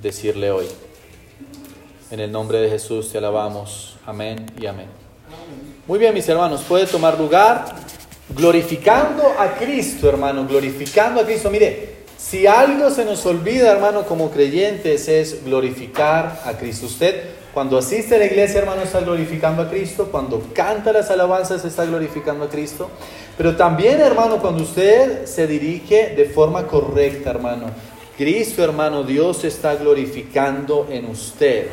decirle hoy. En el nombre de Jesús te alabamos. Amén y amén. Muy bien, mis hermanos, puede tomar lugar glorificando a Cristo, hermano, glorificando a Cristo. Mire, si algo se nos olvida, hermano, como creyentes, es glorificar a Cristo. Usted, cuando asiste a la iglesia, hermano, está glorificando a Cristo. Cuando canta las alabanzas, está glorificando a Cristo. Pero también, hermano, cuando usted se dirige de forma correcta, hermano, Cristo, hermano, Dios está glorificando en usted.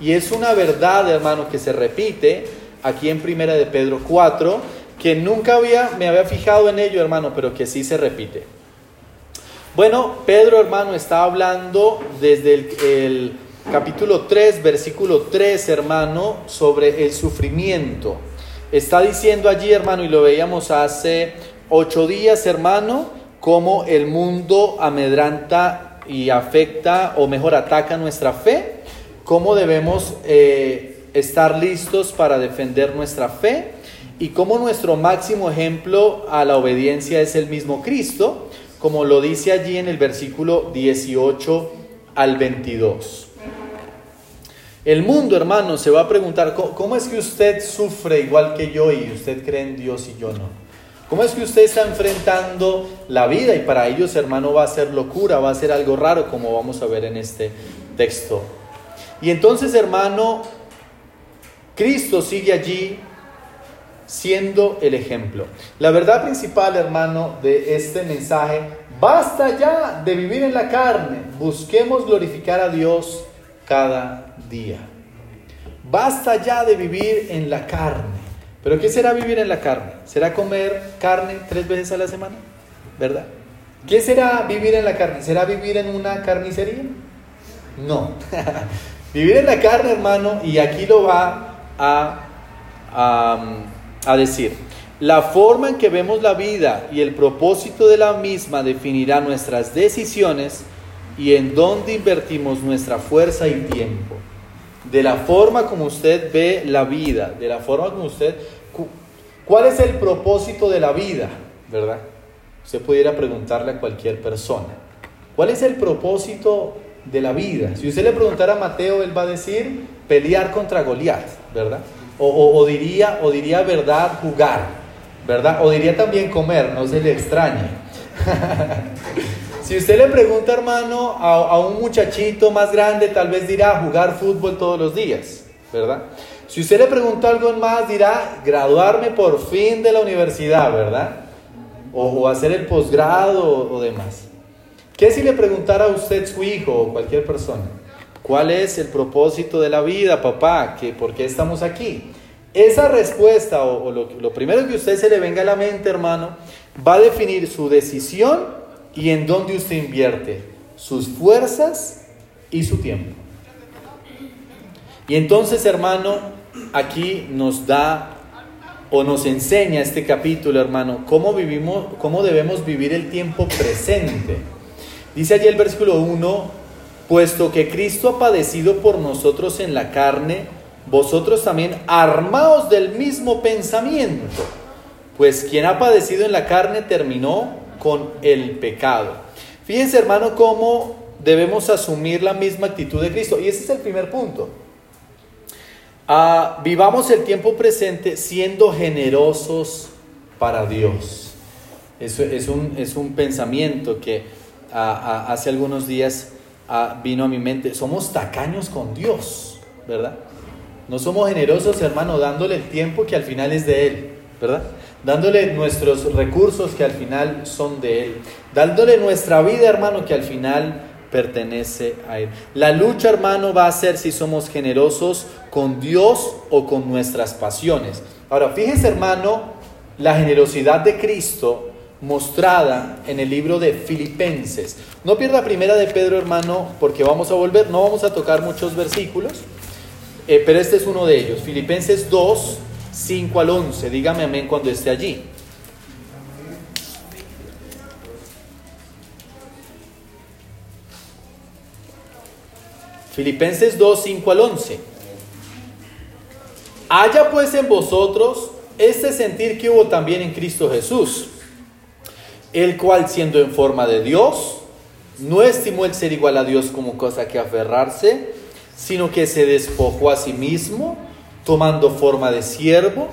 Y es una verdad, hermano, que se repite aquí en Primera de Pedro 4, que nunca había, me había fijado en ello, hermano, pero que sí se repite. Bueno, Pedro, hermano, está hablando desde el, el capítulo 3, versículo 3, hermano, sobre el sufrimiento. Está diciendo allí, hermano, y lo veíamos hace ocho días, hermano, cómo el mundo amedranta y afecta, o mejor, ataca nuestra fe, cómo debemos eh, estar listos para defender nuestra fe y cómo nuestro máximo ejemplo a la obediencia es el mismo Cristo, como lo dice allí en el versículo 18 al 22. El mundo, hermano, se va a preguntar, ¿cómo es que usted sufre igual que yo y usted cree en Dios y yo no? ¿Cómo es que usted está enfrentando la vida y para ellos, hermano, va a ser locura, va a ser algo raro, como vamos a ver en este texto? Y entonces, hermano, Cristo sigue allí siendo el ejemplo. La verdad principal, hermano, de este mensaje, basta ya de vivir en la carne, busquemos glorificar a Dios cada día. Basta ya de vivir en la carne. ¿Pero qué será vivir en la carne? ¿Será comer carne tres veces a la semana? ¿Verdad? ¿Qué será vivir en la carne? ¿Será vivir en una carnicería? No. vivir en la carne, hermano, y aquí lo va a, a decir. La forma en que vemos la vida y el propósito de la misma definirá nuestras decisiones y en dónde invertimos nuestra fuerza y tiempo. De la forma como usted ve la vida, de la forma como usted... ¿Cuál es el propósito de la vida? ¿Verdad? Usted pudiera preguntarle a cualquier persona. ¿Cuál es el propósito de la vida? Si usted le preguntara a Mateo, él va a decir pelear contra Goliat, ¿verdad? O, diría, o diría verdad, jugar, ¿verdad? O diría también comer, no se le extrañe. Si usted le pregunta, hermano, a, un muchachito más grande, tal vez dirá jugar fútbol todos los días, ¿verdad? Si usted le pregunta algo más, dirá graduarme por fin de la universidad, ¿verdad? O, hacer el posgrado o, demás. ¿Qué si le preguntara a usted su hijo o cualquier persona? ¿Cuál es el propósito de la vida, papá? ¿Qué, ¿Por qué estamos aquí? Esa respuesta o, lo, lo primero que usted se le venga a la mente, hermano, va a definir su decisión y en dónde usted invierte sus fuerzas y su tiempo. Y entonces, hermano, aquí nos da o nos enseña este capítulo, hermano, cómo vivimos, cómo debemos vivir el tiempo presente. Dice allí el versículo 1, puesto que Cristo ha padecido por nosotros en la carne, vosotros también armaos del mismo pensamiento, pues quien ha padecido en la carne terminó con el pecado. Fíjense, hermano, cómo debemos asumir la misma actitud de Cristo. Y ese es el primer punto. Ah, vivamos el tiempo presente siendo generosos para Dios. Eso es un, es un pensamiento que ah, ah, hace algunos días vino a mi mente. Somos tacaños con Dios, ¿verdad? No somos generosos, hermano, dándole el tiempo que al final es de Él, ¿verdad? dándole nuestros recursos que al final son de Él, dándole nuestra vida, hermano, que al final pertenece a Él. La lucha, hermano, va a ser si somos generosos con Dios o con nuestras pasiones. Ahora, fíjese, hermano, la generosidad de Cristo mostrada en el libro de Filipenses. No pierda primera de Pedro, hermano, porque vamos a volver, no vamos a tocar muchos versículos, eh, pero este es uno de ellos. Filipenses 2, 5 al 11. Dígame amén cuando esté allí. Filipenses 2, 5 al 11. Haya pues en vosotros este sentir que hubo también en Cristo Jesús, el cual siendo en forma de Dios, no estimó el ser igual a Dios como cosa que aferrarse, sino que se despojó a sí mismo, tomando forma de siervo,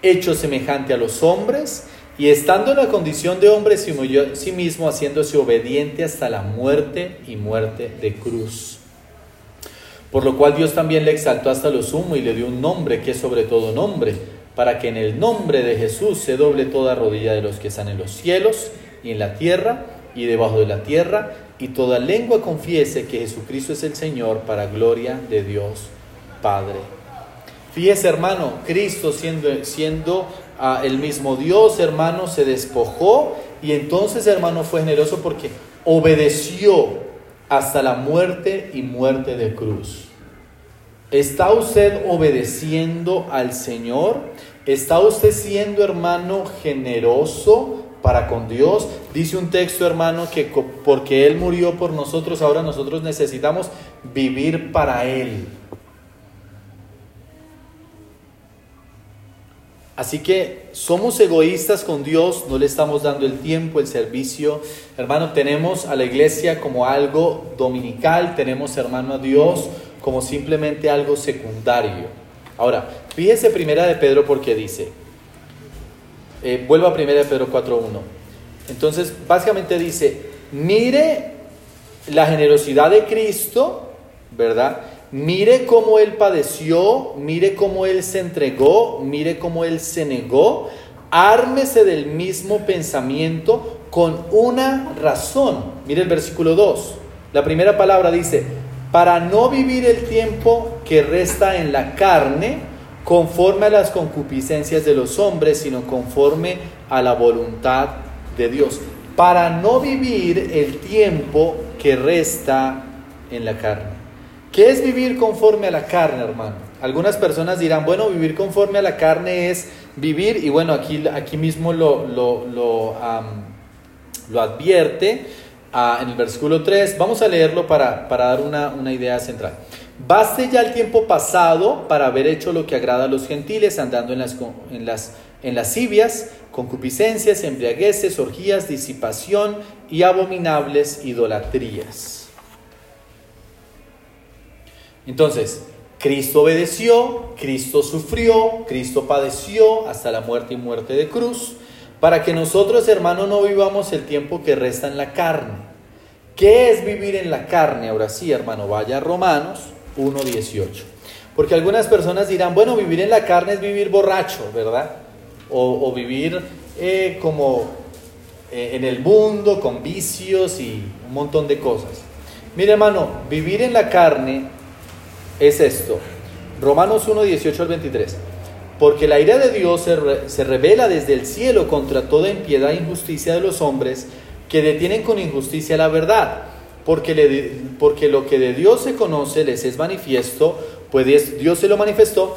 hecho semejante a los hombres, y estando en la condición de hombre, se sí mismo, haciéndose obediente hasta la muerte y muerte de cruz. Por lo cual Dios también le exaltó hasta lo sumo y le dio un nombre que es sobre todo nombre, para que en el nombre de Jesús se doble toda rodilla de los que están en los cielos y en la tierra y debajo de la tierra, y toda lengua confiese que Jesucristo es el Señor para gloria de Dios Padre. Fíjese hermano, Cristo siendo, siendo ah, el mismo Dios, hermano, se despojó y entonces hermano fue generoso porque obedeció hasta la muerte y muerte de cruz. ¿Está usted obedeciendo al Señor? ¿Está usted siendo hermano generoso? para con Dios. Dice un texto, hermano, que porque Él murió por nosotros, ahora nosotros necesitamos vivir para Él. Así que somos egoístas con Dios, no le estamos dando el tiempo, el servicio. Hermano, tenemos a la iglesia como algo dominical, tenemos, hermano, a Dios como simplemente algo secundario. Ahora, fíjese primera de Pedro porque dice, eh, vuelvo a 1 Pedro 4.1. Entonces, básicamente dice, mire la generosidad de Cristo, ¿verdad? Mire cómo Él padeció, mire cómo Él se entregó, mire cómo Él se negó. Ármese del mismo pensamiento con una razón. Mire el versículo 2. La primera palabra dice, para no vivir el tiempo que resta en la carne, conforme a las concupiscencias de los hombres, sino conforme a la voluntad de Dios, para no vivir el tiempo que resta en la carne. ¿Qué es vivir conforme a la carne, hermano? Algunas personas dirán, bueno, vivir conforme a la carne es vivir, y bueno, aquí, aquí mismo lo, lo, lo, advierte ah, en el versículo 3. Vamos a leerlo para, para dar una, una idea central. Baste ya el tiempo pasado para haber hecho lo que agrada a los gentiles, andando en las, en las, en lascivias, concupiscencias, embriagueces, orgías, disipación y abominables idolatrías. Entonces, Cristo obedeció, Cristo sufrió, Cristo padeció hasta la muerte y muerte de cruz, para que nosotros, hermanos, no vivamos el tiempo que resta en la carne. ¿Qué es vivir en la carne? Ahora sí, hermano, vaya a Romanos 1.18. Porque algunas personas dirán, bueno, vivir en la carne es vivir borracho, ¿verdad? O, vivir eh, como eh, en el mundo, con vicios y un montón de cosas. Mire hermano, vivir en la carne es esto. Romanos 1, 18 al 23. Porque la ira de Dios se, se revela desde el cielo contra toda impiedad e injusticia de los hombres que detienen con injusticia la verdad porque, porque lo que de Dios se conoce les es manifiesto, pues Dios se lo manifestó,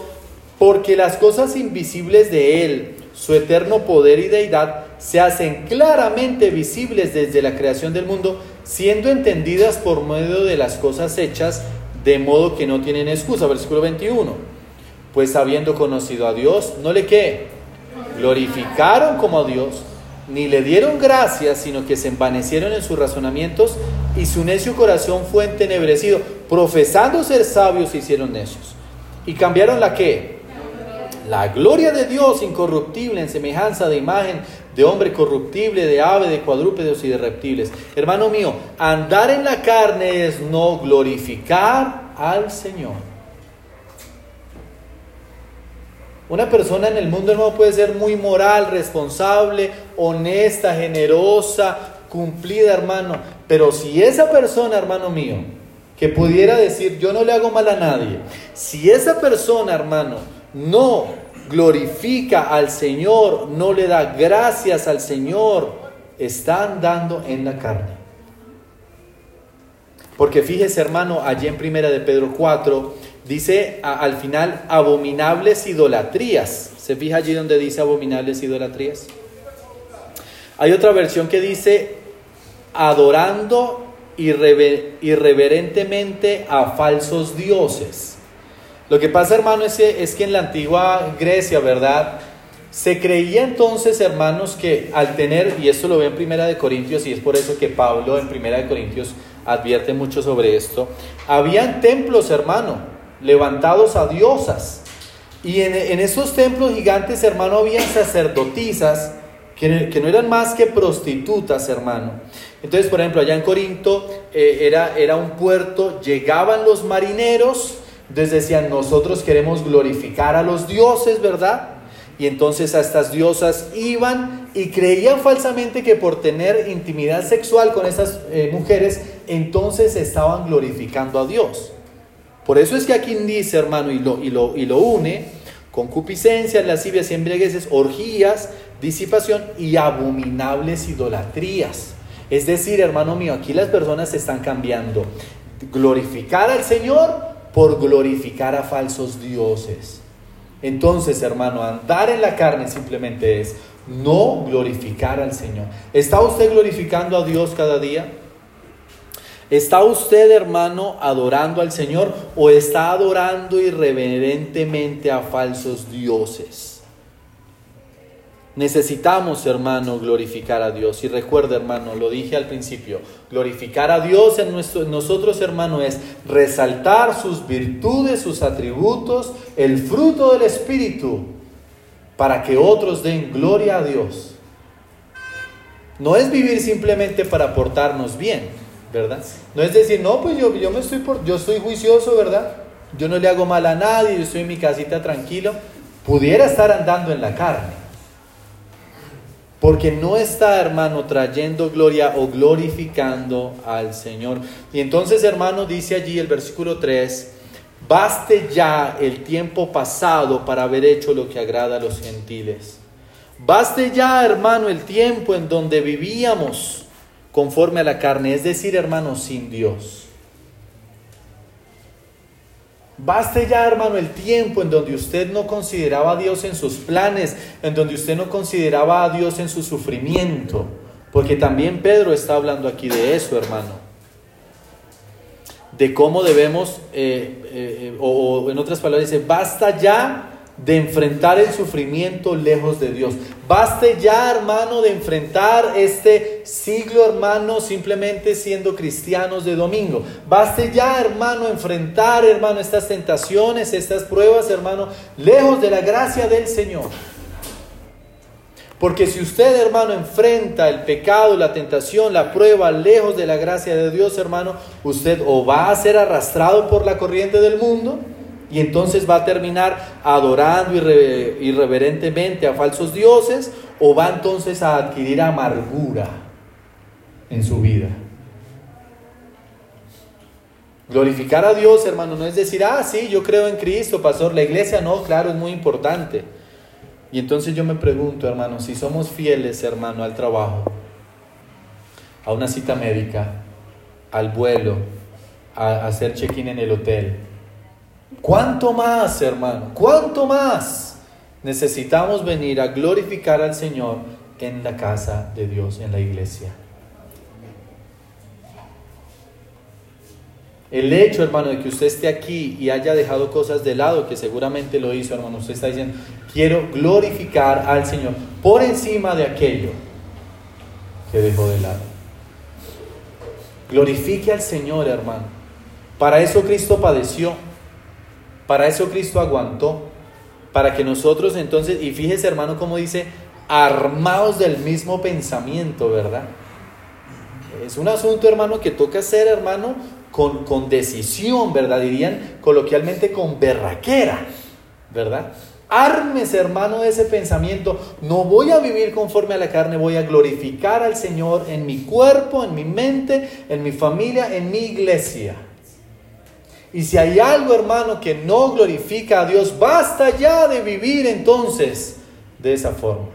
porque las cosas invisibles de Él, su eterno poder y deidad, se hacen claramente visibles desde la creación del mundo, siendo entendidas por medio de las cosas hechas, de modo que no tienen excusa. Versículo 21. Pues habiendo conocido a Dios, no le qué, glorificaron como a Dios ni le dieron gracias, sino que se envanecieron en sus razonamientos y su necio corazón fue entenebrecido. Profesando ser sabios se hicieron necios. ¿Y cambiaron la qué? La gloria de Dios incorruptible en semejanza de imagen de hombre corruptible, de ave, de cuadrúpedos y de reptiles. Hermano mío, andar en la carne es no glorificar al Señor. Una persona en el mundo no puede ser muy moral, responsable, honesta, generosa, cumplida, hermano. Pero si esa persona, hermano mío, que pudiera decir, yo no le hago mal a nadie, si esa persona, hermano, no glorifica al Señor, no le da gracias al Señor, está andando en la carne. Porque fíjese, hermano, allí en primera de Pedro 4, Dice al final abominables idolatrías. ¿Se fija allí donde dice abominables idolatrías? Hay otra versión que dice adorando irreverentemente a falsos dioses. Lo que pasa, hermano, es que, en la antigua Grecia, ¿verdad? Se creía entonces, hermanos, que al tener, y esto lo ve en Primera de Corintios, y es por eso que Pablo en Primera de Corintios advierte mucho sobre esto, habían templos, hermano, levantados a diosas. Y en, esos templos gigantes, hermano, habían sacerdotisas que, no eran más que prostitutas, hermano. Entonces, por ejemplo, allá en Corinto eh, era un puerto, llegaban los marineros, entonces decían, nosotros queremos glorificar a los dioses, ¿verdad? Y entonces a estas diosas iban y creían falsamente que por tener intimidad sexual con esas eh, mujeres, entonces estaban glorificando a Dios. Por eso es que aquí dice, hermano, y lo, y lo, y lo une, concupiscencias, lascivias y embriagueces, orgías, disipación y abominables idolatrías. Es decir, hermano mío, aquí las personas están cambiando glorificar al Señor por glorificar a falsos dioses. Entonces, hermano, andar en la carne simplemente es no glorificar al Señor. ¿Está usted glorificando a Dios cada día? ¿Está usted, hermano, adorando al Señor o está adorando irreverentemente a falsos dioses? Necesitamos, hermano, glorificar a Dios. Y recuerda, hermano, lo dije al principio, glorificar a Dios en, nuestro, nosotros, hermano, es resaltar sus virtudes, sus atributos, el fruto del Espíritu, para que otros den gloria a Dios. No es vivir simplemente para portarnos bien, ¿verdad? No es decir, no, pues yo, yo me estoy por, yo soy juicioso, ¿verdad? Yo no le hago mal a nadie, yo estoy en mi casita tranquilo. Pudiera estar andando en la carne porque no está, hermano, trayendo gloria o glorificando al Señor. Y entonces, hermano, dice allí el versículo 3, baste ya el tiempo pasado para haber hecho lo que agrada a los gentiles. Baste ya, hermano, el tiempo en donde vivíamos conforme a la carne, es decir, hermano, sin Dios. Baste ya, hermano, el tiempo en donde usted no consideraba a Dios en sus planes, en donde usted no consideraba a Dios en su sufrimiento, porque también Pedro está hablando aquí de eso, hermano, de cómo debemos, eh, eh, o, o en otras palabras dice, basta ya de enfrentar el sufrimiento lejos de Dios. Baste ya, hermano, de enfrentar este siglo, hermano, simplemente siendo cristianos de domingo. Baste ya, hermano, enfrentar, hermano, estas tentaciones, estas pruebas, hermano, lejos de la gracia del Señor. Porque si usted, hermano, enfrenta el pecado, la tentación, la prueba lejos de la gracia de Dios, hermano, usted o va a ser arrastrado por la corriente del mundo, y entonces va a terminar adorando irreverentemente a falsos dioses o va entonces a adquirir amargura en su vida. Glorificar a Dios, hermano, no es decir, ah, sí, yo creo en Cristo, pastor. La iglesia no, claro, es muy importante. Y entonces yo me pregunto, hermano, si somos fieles, hermano, al trabajo, a una cita médica, al vuelo, a hacer check-in en el hotel, ¿Cuánto más, hermano? ¿Cuánto más necesitamos venir a glorificar al Señor en la casa de Dios, en la iglesia? El hecho, hermano, de que usted esté aquí y haya dejado cosas de lado, que seguramente lo hizo, hermano, usted está diciendo, quiero glorificar al Señor por encima de aquello que dejó de lado. Glorifique al Señor, hermano. Para eso Cristo padeció. Para eso Cristo aguantó, para que nosotros entonces, y fíjese hermano como dice, armados del mismo pensamiento, ¿verdad? Es un asunto hermano que toca ser hermano con, con decisión, ¿verdad? Dirían coloquialmente con berraquera, ¿verdad? Armes, hermano, de ese pensamiento. No voy a vivir conforme a la carne, voy a glorificar al Señor en mi cuerpo, en mi mente, en mi familia, en mi iglesia. Y si hay algo, hermano, que no glorifica a Dios, basta ya de vivir entonces de esa forma.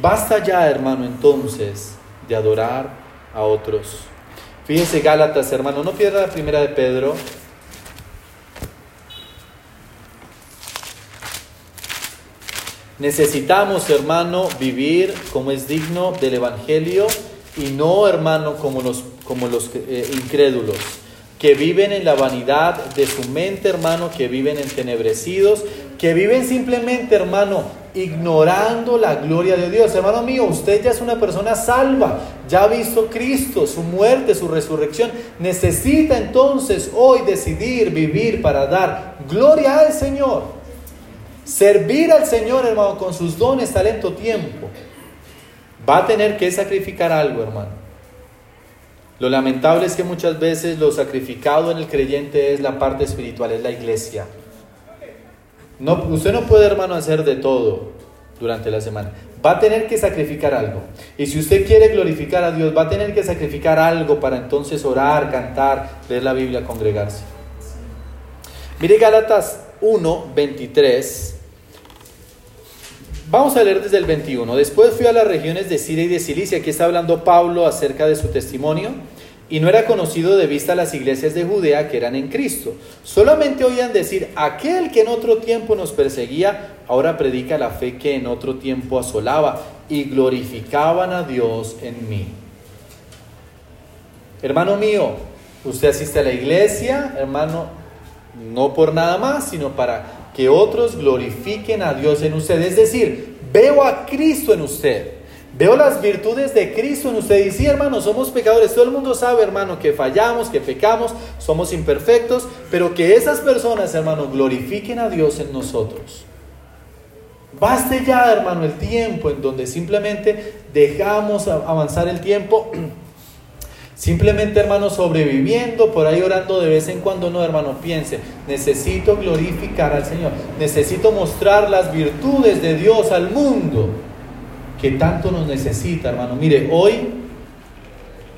Basta ya, hermano, entonces de adorar a otros. Fíjense Gálatas, hermano, no pierda la primera de Pedro. Necesitamos, hermano, vivir como es digno del Evangelio y no, hermano, como los, como los eh, incrédulos, que viven en la vanidad de su mente, hermano, que viven entenebrecidos, que viven simplemente, hermano, ignorando la gloria de Dios. Hermano mío, usted ya es una persona salva, ya ha visto Cristo, su muerte, su resurrección. Necesita entonces hoy decidir vivir para dar gloria al Señor. Servir al Señor, hermano, con sus dones, talento, tiempo. Va a tener que sacrificar algo, hermano. Lo lamentable es que muchas veces lo sacrificado en el creyente es la parte espiritual, es la iglesia. No, usted no puede, hermano, hacer de todo durante la semana. Va a tener que sacrificar algo. Y si usted quiere glorificar a Dios, va a tener que sacrificar algo para entonces orar, cantar, leer la Biblia, congregarse. Mire Gálatas 1, 23. Vamos a leer desde el 21. Después fui a las regiones de Siria y de Cilicia. Aquí está hablando Pablo acerca de su testimonio y no era conocido de vista las iglesias de Judea que eran en Cristo. Solamente oían decir, aquel que en otro tiempo nos perseguía, ahora predica la fe que en otro tiempo asolaba, y glorificaban a Dios en mí. Hermano mío, usted asiste a la iglesia, hermano, no por nada más, sino para que otros glorifiquen a Dios en usted. Es decir, veo a Cristo en usted. Veo las virtudes de Cristo en usted. Y sí, hermano, somos pecadores. Todo el mundo sabe, hermano, que fallamos, que pecamos, somos imperfectos, pero que esas personas, hermano, glorifiquen a Dios en nosotros. Baste ya, hermano, el tiempo en donde simplemente dejamos avanzar el tiempo. Simplemente, hermano, sobreviviendo, por ahí orando de vez en cuando, no, hermano, piense, necesito glorificar al Señor, necesito mostrar las virtudes de Dios al mundo que tanto nos necesita, hermano. Mire, hoy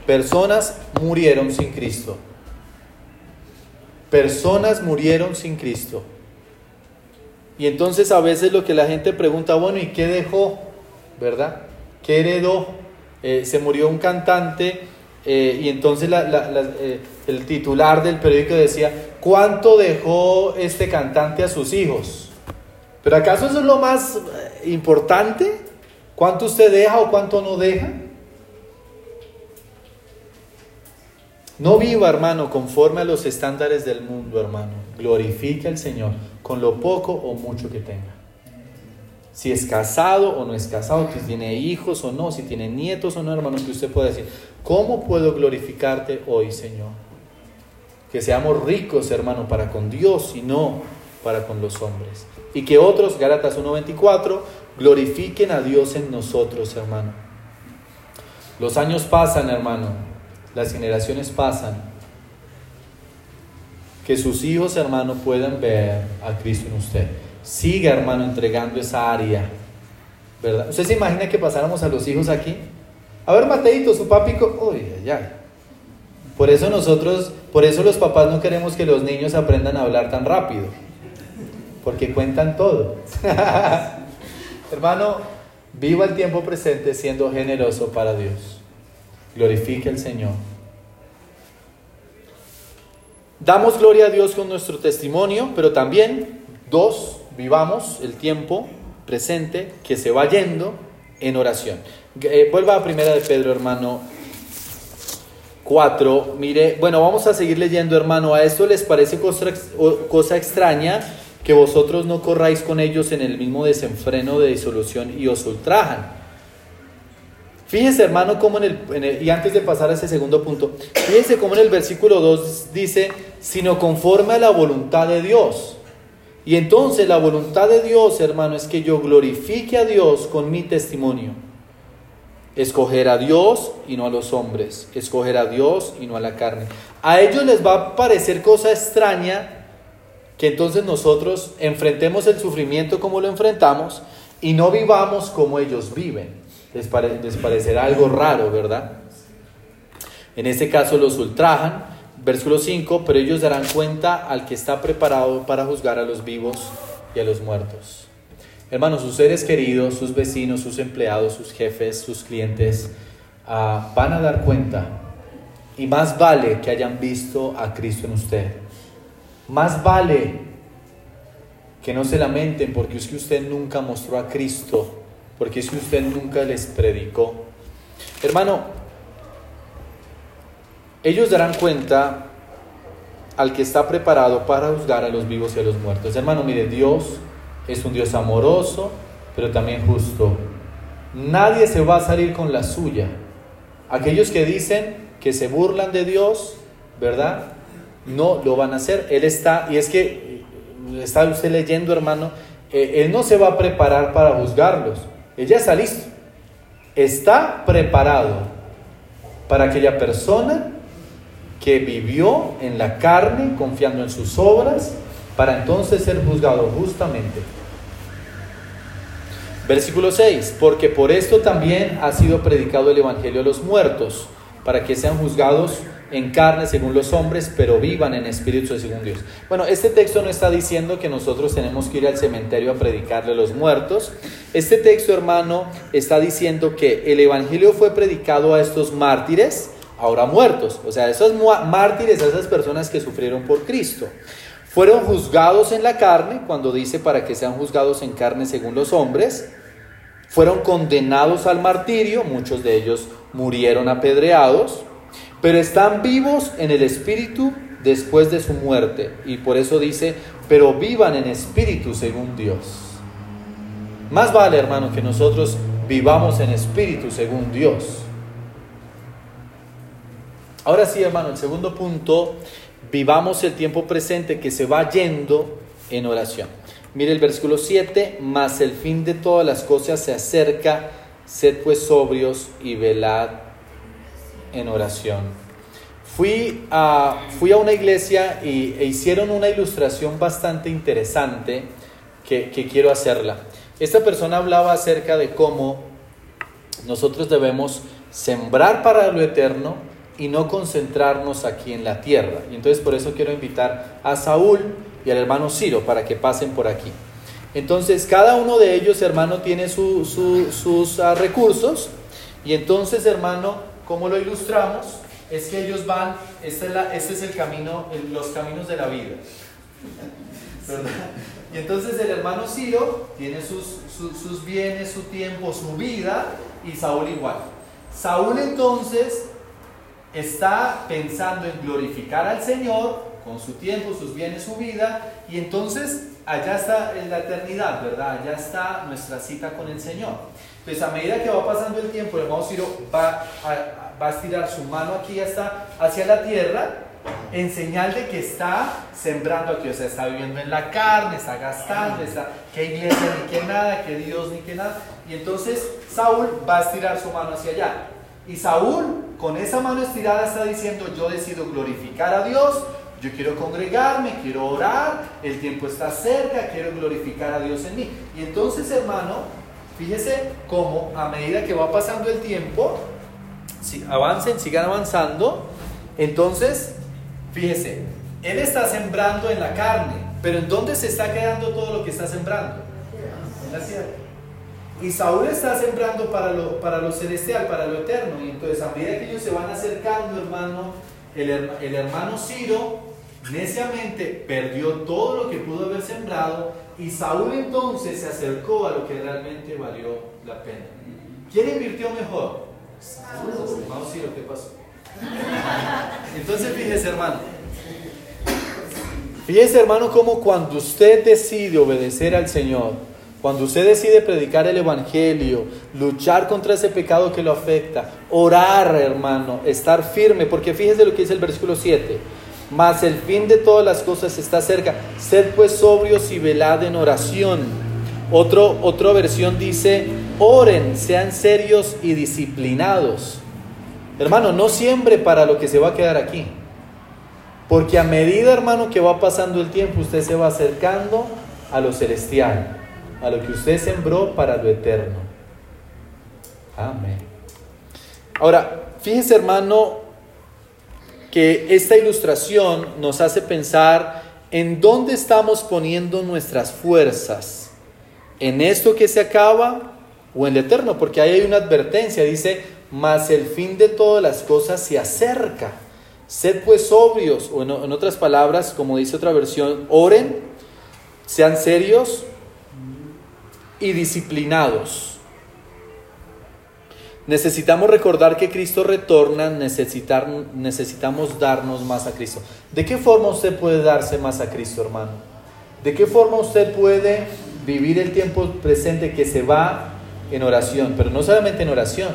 personas murieron sin Cristo. Personas murieron sin Cristo. Y entonces a veces lo que la gente pregunta, bueno, ¿y qué dejó? ¿Verdad? ¿Qué heredó? Eh, se murió un cantante eh, y entonces eh, el titular del periódico decía, ¿cuánto dejó este cantante a sus hijos? ¿Pero acaso eso es lo más importante? ¿Cuánto usted deja o cuánto no deja? No viva, hermano, conforme a los estándares del mundo, hermano. Glorifique al Señor con lo poco o mucho que tenga. Si es casado o no es casado, si tiene hijos o no, si tiene nietos o no, hermano, que usted pueda decir, ¿cómo puedo glorificarte hoy, Señor? Que seamos ricos, hermano, para con Dios y no para con los hombres. Y que otros, Gálatas 1.24, glorifiquen a Dios en nosotros, hermano. Los años pasan, hermano. Las generaciones pasan. Que sus hijos, hermano, puedan ver a Cristo en usted. Siga, hermano, entregando esa área. ¿Verdad? ¿Usted se imagina que pasáramos a los hijos aquí? A ver, Mateito, su papico. Uy, ay, ay. Por eso nosotros, por eso los papás no queremos que los niños aprendan a hablar tan rápido. Porque cuentan todo. Hermano, viva el tiempo presente siendo generoso para Dios. Glorifique al Señor. Damos gloria a Dios con nuestro testimonio, pero también, dos, vivamos el tiempo presente que se va yendo en oración. Eh, vuelva a primera de Pedro, hermano 4. Mire, bueno, vamos a seguir leyendo, hermano. ¿A esto les parece cosa, cosa extraña? que vosotros no corráis con ellos en el mismo desenfreno de disolución y os ultrajan. Fíjese, hermano, cómo en el, y antes de pasar a ese segundo punto, fíjese cómo en el versículo 2 dice, sino conforme a la voluntad de Dios. Y entonces la voluntad de Dios, hermano, es que yo glorifique a Dios con mi testimonio. Escoger a Dios y no a los hombres. Escoger a Dios y no a la carne. A ellos les va a parecer cosa extraña que entonces nosotros enfrentemos el sufrimiento como lo enfrentamos y no vivamos como ellos viven. Les, parecerá algo raro, ¿verdad? En este caso los ultrajan, versículo 5, pero ellos darán cuenta al que está preparado para juzgar a los vivos y a los muertos. Hermanos, sus seres queridos, sus vecinos, sus empleados, sus jefes, sus clientes, ah, van a dar cuenta. Y más vale que hayan visto a Cristo en usted más vale que no se lamenten porque es que usted nunca mostró a Cristo, porque es que usted nunca les predicó. Hermano, ellos darán cuenta al que está preparado para juzgar a los vivos y a los muertos. Hermano, mire, Dios es un Dios amoroso, pero también justo. Nadie se va a salir con la suya. Aquellos que dicen que se burlan de Dios, ¿verdad? No lo van a hacer. Él está, y es que está usted leyendo, hermano, eh, Él no se va a preparar para juzgarlos. Él ya está listo. Está preparado para aquella persona que vivió en la carne, confiando en sus obras, para entonces ser juzgado justamente. Versículo 6, porque por esto también ha sido predicado el Evangelio a los muertos, para que sean juzgados en carne según los hombres, pero vivan en espíritu según Dios. Bueno, este texto no está diciendo que nosotros tenemos que ir al cementerio a predicarle a los muertos. Este texto, hermano, está diciendo que el Evangelio fue predicado a estos mártires, ahora muertos, o sea, esos mártires, esas personas que sufrieron por Cristo. Fueron juzgados en la carne, cuando dice para que sean juzgados en carne según los hombres. Fueron condenados al martirio, muchos de ellos murieron apedreados, pero están vivos en el espíritu después de su muerte. Y por eso dice, pero vivan en espíritu según Dios. Más vale, hermano, que nosotros vivamos en espíritu según Dios. Ahora sí, hermano, el segundo punto, vivamos el tiempo presente que se va yendo en oración. Mire el versículo 7, mas el fin de todas las cosas se acerca, sed pues sobrios y velad en oración. Fui a, fui a una iglesia y, e hicieron una ilustración bastante interesante que, que quiero hacerla. Esta persona hablaba acerca de cómo nosotros debemos sembrar para lo eterno y no concentrarnos aquí en la tierra. Y entonces por eso quiero invitar a Saúl y al hermano Ciro para que pasen por aquí. Entonces cada uno de ellos, hermano, tiene sus ah, recursos y entonces, hermano, ¿cómo lo ilustramos? Es que ellos van, este es, este es el camino, los caminos de la vida. Y entonces el hermano Ciro tiene sus, sus bienes, su tiempo, su vida y Saúl igual. Saúl entonces está pensando en glorificar al Señor con su tiempo, sus bienes, su vida, y entonces allá está en la eternidad, ¿verdad? Allá está nuestra cita con el Señor. Pues a medida que va pasando el tiempo, el hermano Ciro va a, va a estirar su mano aquí hasta hacia la tierra, en señal de que está sembrando aquí, o sea, está viviendo en la carne, está gastando, está que iglesia ni que nada, que Dios ni que nada. Y entonces Saúl va a estirar su mano hacia allá. Y Saúl, con esa mano estirada, está diciendo, yo decido glorificar a Dios, yo quiero congregarme, quiero orar, el tiempo está cerca, quiero glorificar a Dios en mí. Y entonces, hermano, fíjese cómo a medida que va pasando el tiempo, si avancen, sigan avanzando, entonces, fíjese, él está sembrando en la carne, pero ¿en dónde se está quedando todo lo que está sembrando? En la tierra. Y Saúl está sembrando para lo, para lo celestial, para lo eterno. Y entonces a medida que ellos se van acercando, hermano, el, el hermano Ciro neciamente perdió todo lo que pudo haber sembrado y Saúl entonces se acercó a lo que realmente valió la pena. ¿Quién invirtió mejor? Saúl. Hermano Ciro, ¿qué pasó? Entonces fíjese hermano. Fíjese hermano como cuando usted decide obedecer al Señor, cuando usted decide predicar el Evangelio, luchar contra ese pecado que lo afecta, orar, hermano, estar firme, porque fíjese lo que dice el versículo 7. Mas el fin de todas las cosas está cerca. Sed pues sobrios y velad en oración. Otro, otra versión dice, oren, sean serios y disciplinados. Hermano, no siembre para lo que se va a quedar aquí. Porque a medida, hermano, que va pasando el tiempo, usted se va acercando a lo celestial a lo que usted sembró para lo eterno. Amén. Ahora, fíjese hermano que esta ilustración nos hace pensar en dónde estamos poniendo nuestras fuerzas. ¿En esto que se acaba o en lo eterno? Porque ahí hay una advertencia, dice, mas el fin de todas las cosas se acerca. Sed pues sobrios, o en, en otras palabras, como dice otra versión, oren, sean serios, y disciplinados. Necesitamos recordar que Cristo retorna, necesitar, necesitamos darnos más a Cristo. ¿De qué forma usted puede darse más a Cristo, hermano? ¿De qué forma usted puede vivir el tiempo presente que se va en oración, pero no solamente en oración,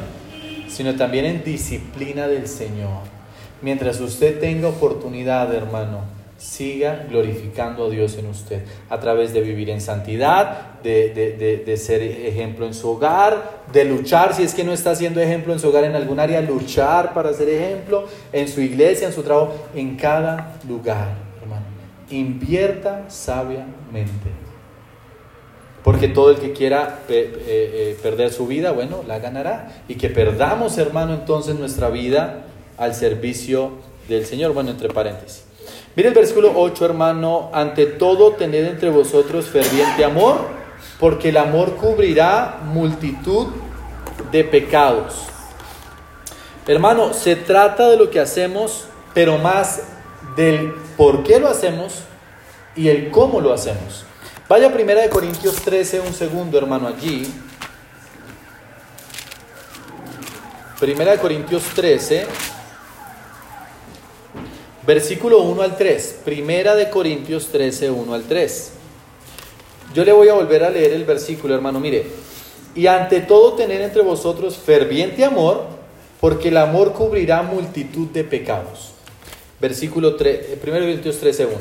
sino también en disciplina del Señor. Mientras usted tenga oportunidad, hermano, siga glorificando a Dios en usted a través de vivir en santidad, de, ser ejemplo en su hogar, de luchar, si es que no está siendo ejemplo en su hogar en algún área, luchar para ser ejemplo en su iglesia, en su trabajo, en cada lugar, hermano. Invierta sabiamente. Porque todo el que quiera eh, eh, perder su vida, bueno, la ganará. Y que perdamos, hermano, entonces nuestra vida al servicio del Señor. Bueno, entre paréntesis. Mire el versículo 8, hermano. Ante todo, tened entre vosotros ferviente amor, porque el amor cubrirá multitud de pecados. Hermano, se trata de lo que hacemos, pero más del por qué lo hacemos y el cómo lo hacemos. Vaya primera de Corintios 13, un segundo, hermano, allí. Primera de Corintios 13, versículo 1 al 3. Primera de Corintios 13, 1 al 3. Yo le voy a volver a leer el versículo, hermano. Mire, y ante todo tener entre vosotros ferviente amor, porque el amor cubrirá multitud de pecados. Versículo 3, 1 Corintios 13, 1.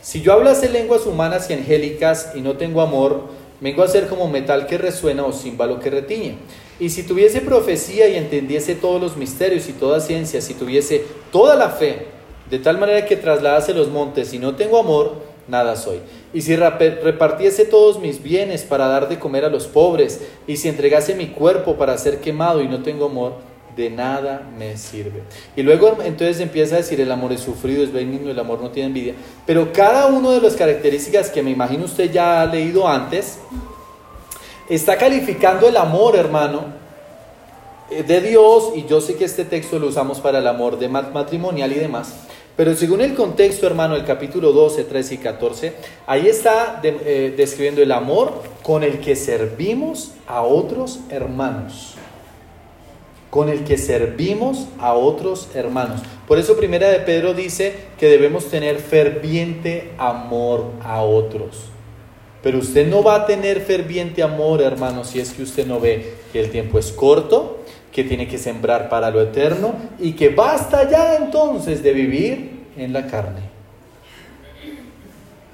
Si yo hablase lenguas humanas y angélicas y no tengo amor, vengo a ser como metal que resuena o címbalo que retiñe. Y si tuviese profecía y entendiese todos los misterios y toda ciencia, si tuviese toda la fe, de tal manera que trasladase los montes y no tengo amor, nada soy. Y si repartiese todos mis bienes para dar de comer a los pobres, y si entregase mi cuerpo para ser quemado y no tengo amor, de nada me sirve. Y luego entonces empieza a decir, el amor es sufrido, es benigno, el amor no tiene envidia. Pero cada una de las características que me imagino usted ya ha leído antes, está calificando el amor, hermano, eh, de Dios, y yo sé que este texto lo usamos para el amor de matrimonial y demás, pero según el contexto, hermano, el capítulo 12, 13 y 14, ahí está eh, describiendo el amor con el que servimos a otros hermanos con el que servimos a otros hermanos. Por eso primera de Pedro dice que debemos tener ferviente amor a otros. Pero usted no va a tener ferviente amor, hermano, si es que usted no ve que el tiempo es corto, que tiene que sembrar para lo eterno y que basta ya entonces de vivir en la carne.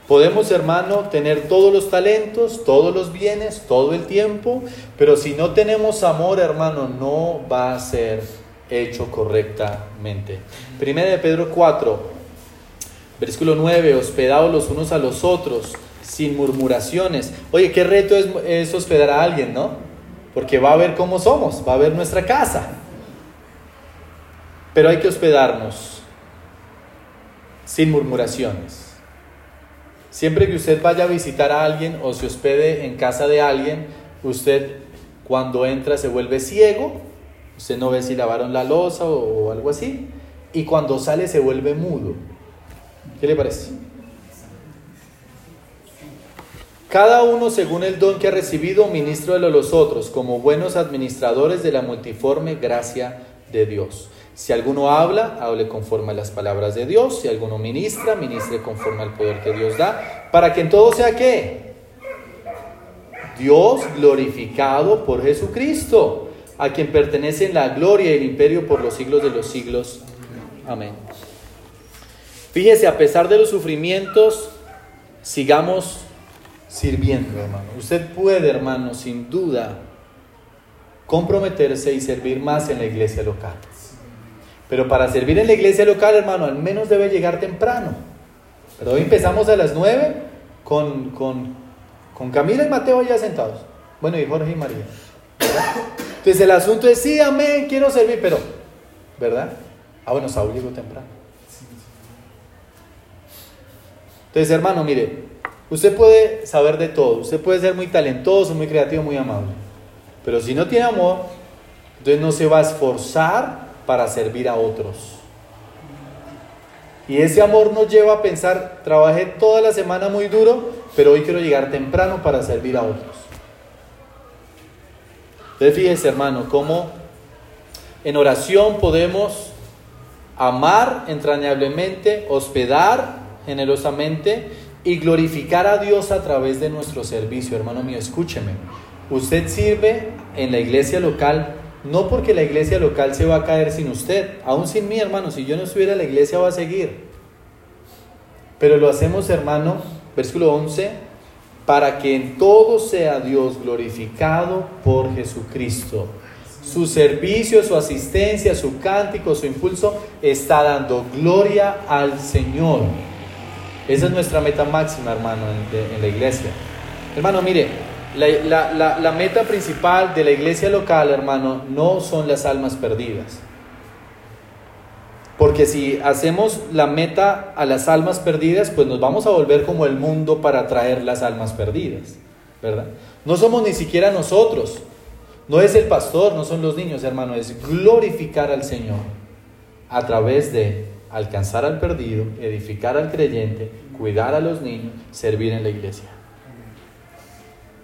Podemos, hermano, tener todos los talentos, todos los bienes, todo el tiempo, pero si no tenemos amor, hermano, no va a ser hecho correctamente. Primera de Pedro 4, versículo 9, hospedados los unos a los otros, sin murmuraciones. Oye, qué reto es, es hospedar a alguien, ¿no? Porque va a ver cómo somos, va a ver nuestra casa. Pero hay que hospedarnos sin murmuraciones. Siempre que usted vaya a visitar a alguien o se hospede en casa de alguien, usted cuando entra se vuelve ciego, usted no ve si lavaron la losa o, algo así, y cuando sale se vuelve mudo. ¿Qué le parece? Cada uno según el don que ha recibido, ministro de los otros, como buenos administradores de la multiforme gracia de Dios. Si alguno habla, hable conforme a las palabras de Dios. Si alguno ministra, ministre conforme al poder que Dios da. Para que en todo sea qué? Dios glorificado por Jesucristo, a quien pertenecen la gloria y el imperio por los siglos de los siglos. Amén. Fíjese, a pesar de los sufrimientos, sigamos sirviendo, hermano. Usted puede, hermano, sin duda, comprometerse y servir más en la iglesia local. Pero para servir en la iglesia local, hermano, al menos debe llegar temprano. Pero hoy empezamos a las 9 con, con, con Camila y Mateo ya sentados. Bueno, y Jorge y María. Entonces el asunto es, sí, amén, quiero servir, pero, ¿verdad? Ah, bueno, Saúl llegó temprano. Entonces, hermano, mire, usted puede saber de todo, usted puede ser muy talentoso, muy creativo, muy amable, pero si no tiene amor, entonces no se va a esforzar para servir a otros. Y ese amor nos lleva a pensar, trabajé toda la semana muy duro, pero hoy quiero llegar temprano para servir a otros. Entonces fíjese hermano, cómo en oración podemos amar entrañablemente, hospedar generosamente y glorificar a Dios a través de nuestro servicio. Hermano mío, escúcheme. Usted sirve en la iglesia local no porque la iglesia local se va a caer sin usted, aún sin mí, hermano. Si yo no estuviera, la iglesia va a seguir. Pero lo hacemos, hermano, versículo 11, para que en todo sea Dios glorificado por Jesucristo. Su servicio, su asistencia, su cántico, su impulso está dando gloria al Señor. Esa es nuestra meta máxima, hermano, en, la iglesia. Hermano, mire, la, la meta principal de la iglesia local, hermano, no son las almas perdidas. Porque si hacemos la meta a las almas perdidas, pues nos vamos a volver como el mundo para atraer las almas perdidas, ¿verdad? No somos ni siquiera nosotros, no es el pastor, no son los niños, hermano, es glorificar al Señor a través de alcanzar al perdido, edificar al creyente, cuidar a los niños, servir en la iglesia.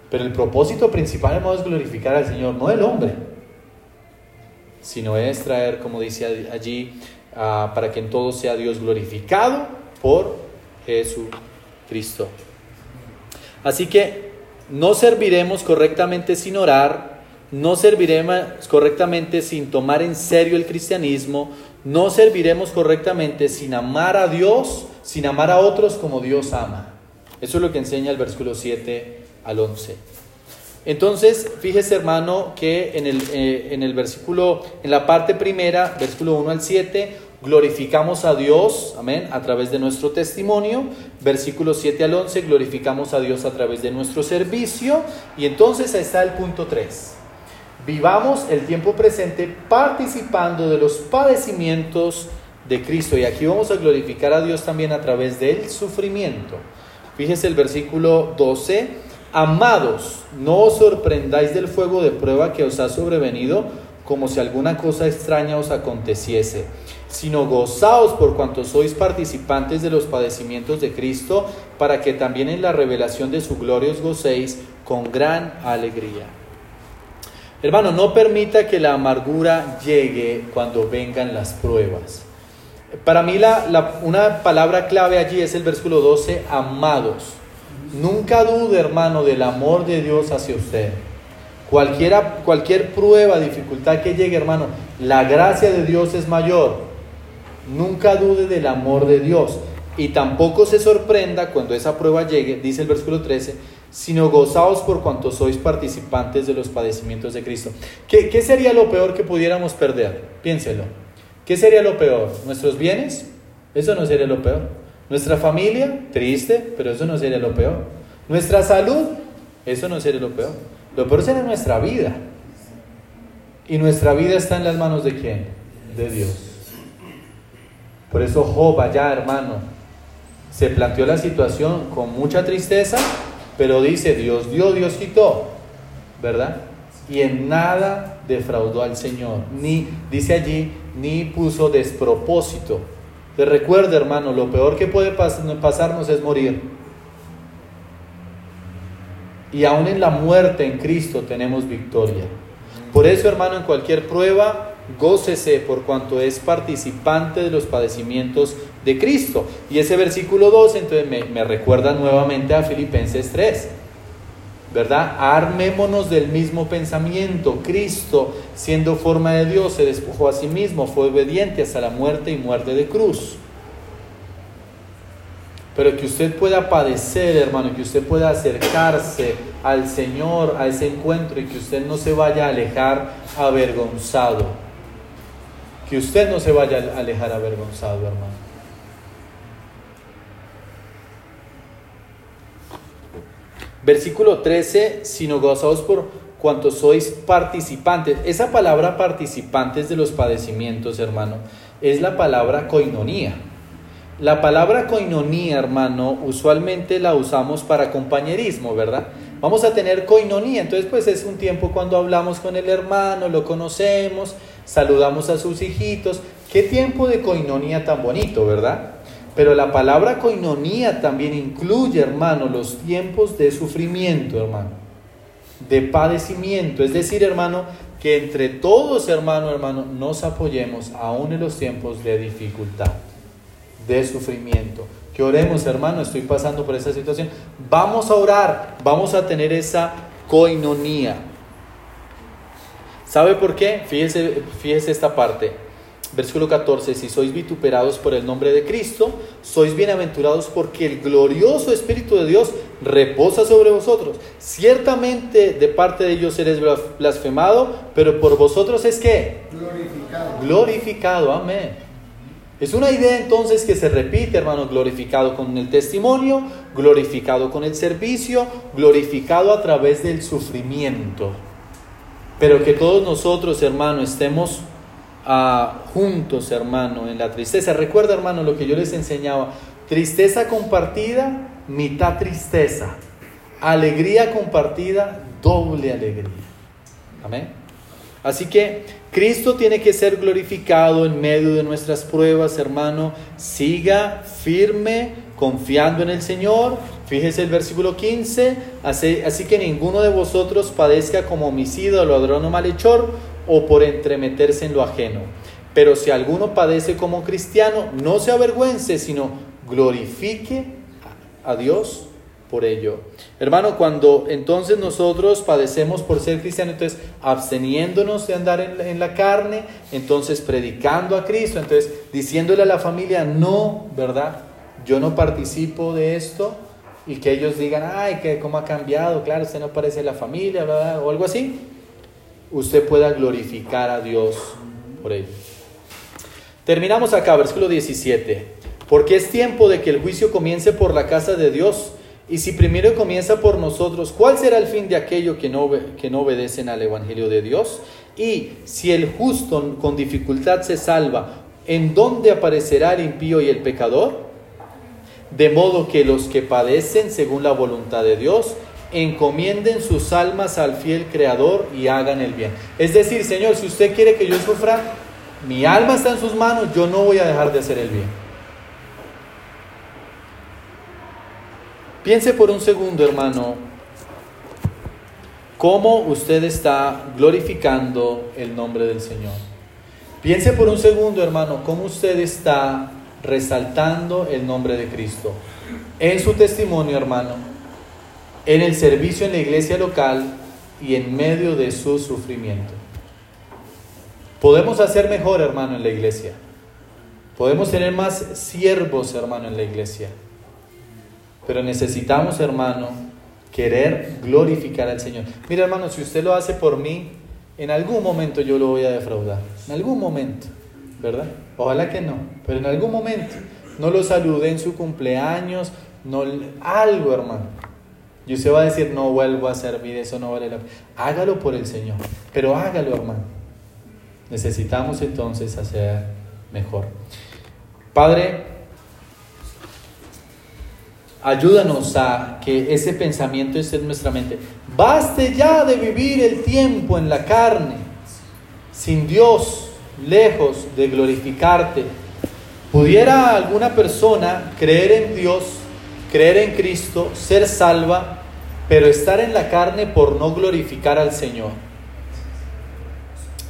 Pero el propósito principal, es glorificar al Señor, no el hombre, sino es traer, como dice allí, Ah, para que en todo sea Dios glorificado por Jesucristo. Así que no serviremos correctamente sin orar, no serviremos correctamente sin tomar en serio el cristianismo, no serviremos correctamente sin amar a Dios, sin amar a otros como Dios ama. Eso es lo que enseña el versículo 7 al 11. Entonces, fíjese hermano que en el, eh, en el versículo, en la parte primera, versículo 1 al 7, glorificamos a Dios, amén, a través de nuestro testimonio. Versículo 7 al 11, glorificamos a Dios a través de nuestro servicio. Y entonces ahí está el punto 3. Vivamos el tiempo presente participando de los padecimientos de Cristo. Y aquí vamos a glorificar a Dios también a través del sufrimiento. Fíjese el versículo 12. Amados, no os sorprendáis del fuego de prueba que os ha sobrevenido como si alguna cosa extraña os aconteciese sino gozaos por cuanto sois participantes de los padecimientos de Cristo, para que también en la revelación de su gloria os gocéis con gran alegría. Hermano, no permita que la amargura llegue cuando vengan las pruebas. Para mí la, una palabra clave allí es el versículo 12, amados. Nunca dude, hermano, del amor de Dios hacia usted. Cualquiera, cualquier prueba, dificultad que llegue, hermano, la gracia de Dios es mayor. Nunca dude del amor de Dios y tampoco se sorprenda cuando esa prueba llegue, dice el versículo 13, sino gozaos por cuanto sois participantes de los padecimientos de Cristo. ¿Qué, ¿Qué, sería lo peor que pudiéramos perder? Piénselo. ¿Qué sería lo peor? ¿Nuestros bienes? Eso no sería lo peor. ¿Nuestra familia? Triste, pero eso no sería lo peor. ¿Nuestra salud? Eso no sería lo peor. Lo peor sería nuestra vida. Y nuestra vida está en las manos de quién? De Dios. Por eso Job allá, hermano, se planteó la situación con mucha tristeza, pero dice, Dios dio, Dios quitó, ¿verdad? Y en nada defraudó al Señor, ni, dice allí, ni puso despropósito. Te recuerda, hermano, lo peor que puede pasarnos es morir. Y aún en la muerte en Cristo tenemos victoria. Por eso, hermano, en cualquier prueba, gócese por cuanto es participante de los padecimientos de Cristo. Y ese versículo 2 entonces me, recuerda nuevamente a Filipenses 3. ¿Verdad? Armémonos del mismo pensamiento. Cristo, siendo forma de Dios, se despojó a sí mismo, fue obediente hasta la muerte y muerte de cruz. Pero que usted pueda padecer, hermano, que usted pueda acercarse al Señor, a ese encuentro y que usted no se vaya a alejar avergonzado que usted no se vaya a alejar avergonzado, hermano. Versículo 13, sino gozaos por cuanto sois participantes. Esa palabra participantes de los padecimientos, hermano, es la palabra coinonía. La palabra coinonía, hermano, usualmente la usamos para compañerismo, ¿verdad? Vamos a tener coinonía, entonces pues es un tiempo cuando hablamos con el hermano, lo conocemos, saludamos a sus hijitos. Qué tiempo de coinonía tan bonito, ¿verdad? Pero la palabra coinonía también incluye, hermano, los tiempos de sufrimiento, hermano, de padecimiento. Es decir, hermano, que entre todos, hermano, hermano, nos apoyemos aún en los tiempos de dificultad, de sufrimiento. Que oremos, hermano, estoy pasando por esa situación. Vamos a orar, vamos a tener esa coinonía. ¿Sabe por qué? Fíjese, fíjese esta parte. Versículo 14, si sois vituperados por el nombre de Cristo, sois bienaventurados porque el glorioso Espíritu de Dios reposa sobre vosotros. Ciertamente de parte de ellos eres blasfemado, pero por vosotros es que glorificado. Glorificado, amén. Es una idea entonces que se repite, hermano, glorificado con el testimonio, glorificado con el servicio, glorificado a través del sufrimiento. Pero que todos nosotros, hermano, estemos juntos, hermano, en la tristeza. Recuerda, hermano, lo que yo les enseñaba. Tristeza compartida, mitad tristeza. Alegría compartida, doble alegría. Amén. Así que Cristo tiene que ser glorificado en medio de nuestras pruebas, hermano. Siga firme, confiando en el Señor. Fíjese el versículo 15. Así, así que ninguno de vosotros padezca como homicida, ladrón o malhechor o por entremeterse en lo ajeno. Pero si alguno padece como cristiano, no se avergüence, sino glorifique a Dios por ello. Hermano, cuando entonces nosotros padecemos por ser cristianos, entonces absteniéndonos de andar en la, carne, entonces predicando a Cristo, entonces diciéndole a la familia, no, ¿verdad? Yo no participo de esto y que ellos digan, ay, que cómo ha cambiado, claro, usted no parece la familia, ¿verdad? O algo así usted pueda glorificar a Dios por ello. Terminamos acá, versículo 17. Porque es tiempo de que el juicio comience por la casa de Dios. Y si primero comienza por nosotros, ¿cuál será el fin de aquello que no, que no obedecen al Evangelio de Dios? Y si el justo con dificultad se salva, ¿en dónde aparecerá el impío y el pecador? De modo que los que padecen según la voluntad de Dios, encomienden sus almas al fiel Creador y hagan el bien. Es decir, Señor, si usted quiere que yo sufra, mi alma está en sus manos, yo no voy a dejar de hacer el bien. Piense por un segundo, hermano, cómo usted está glorificando el nombre del Señor. Piense por un segundo, hermano, cómo usted está resaltando el nombre de Cristo. En su testimonio, hermano, en el servicio en la iglesia local y en medio de su sufrimiento. Podemos hacer mejor, hermano, en la iglesia. Podemos tener más siervos, hermano, en la iglesia. Pero necesitamos, hermano, querer glorificar al Señor. Mira, hermano, si usted lo hace por mí, en algún momento yo lo voy a defraudar. En algún momento, ¿verdad? Ojalá que no, pero en algún momento. No lo saludé en su cumpleaños, no, algo, hermano. Y usted va a decir, no vuelvo a servir, eso no vale la pena. Hágalo por el Señor, pero hágalo, hermano. Necesitamos entonces hacer mejor. Padre, ayúdanos a que ese pensamiento esté en nuestra mente. Baste ya de vivir el tiempo en la carne, sin Dios, lejos de glorificarte. ¿Pudiera alguna persona creer en Dios? Creer en Cristo, ser salva, pero estar en la carne por no glorificar al Señor.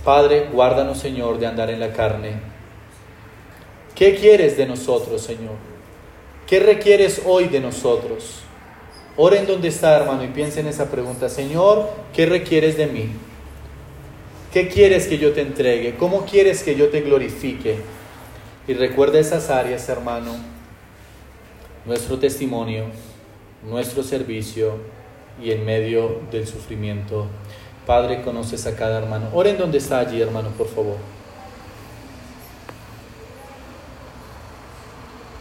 Padre, guárdanos, Señor, de andar en la carne. ¿Qué quieres de nosotros, Señor? ¿Qué requieres hoy de nosotros? Oren donde está, hermano, y piensen en esa pregunta. Señor, ¿qué requieres de mí? ¿Qué quieres que yo te entregue? ¿Cómo quieres que yo te glorifique? Y recuerda esas áreas, hermano nuestro testimonio, nuestro servicio y en medio del sufrimiento. Padre, conoces a cada hermano. Oren donde está allí, hermano, por favor.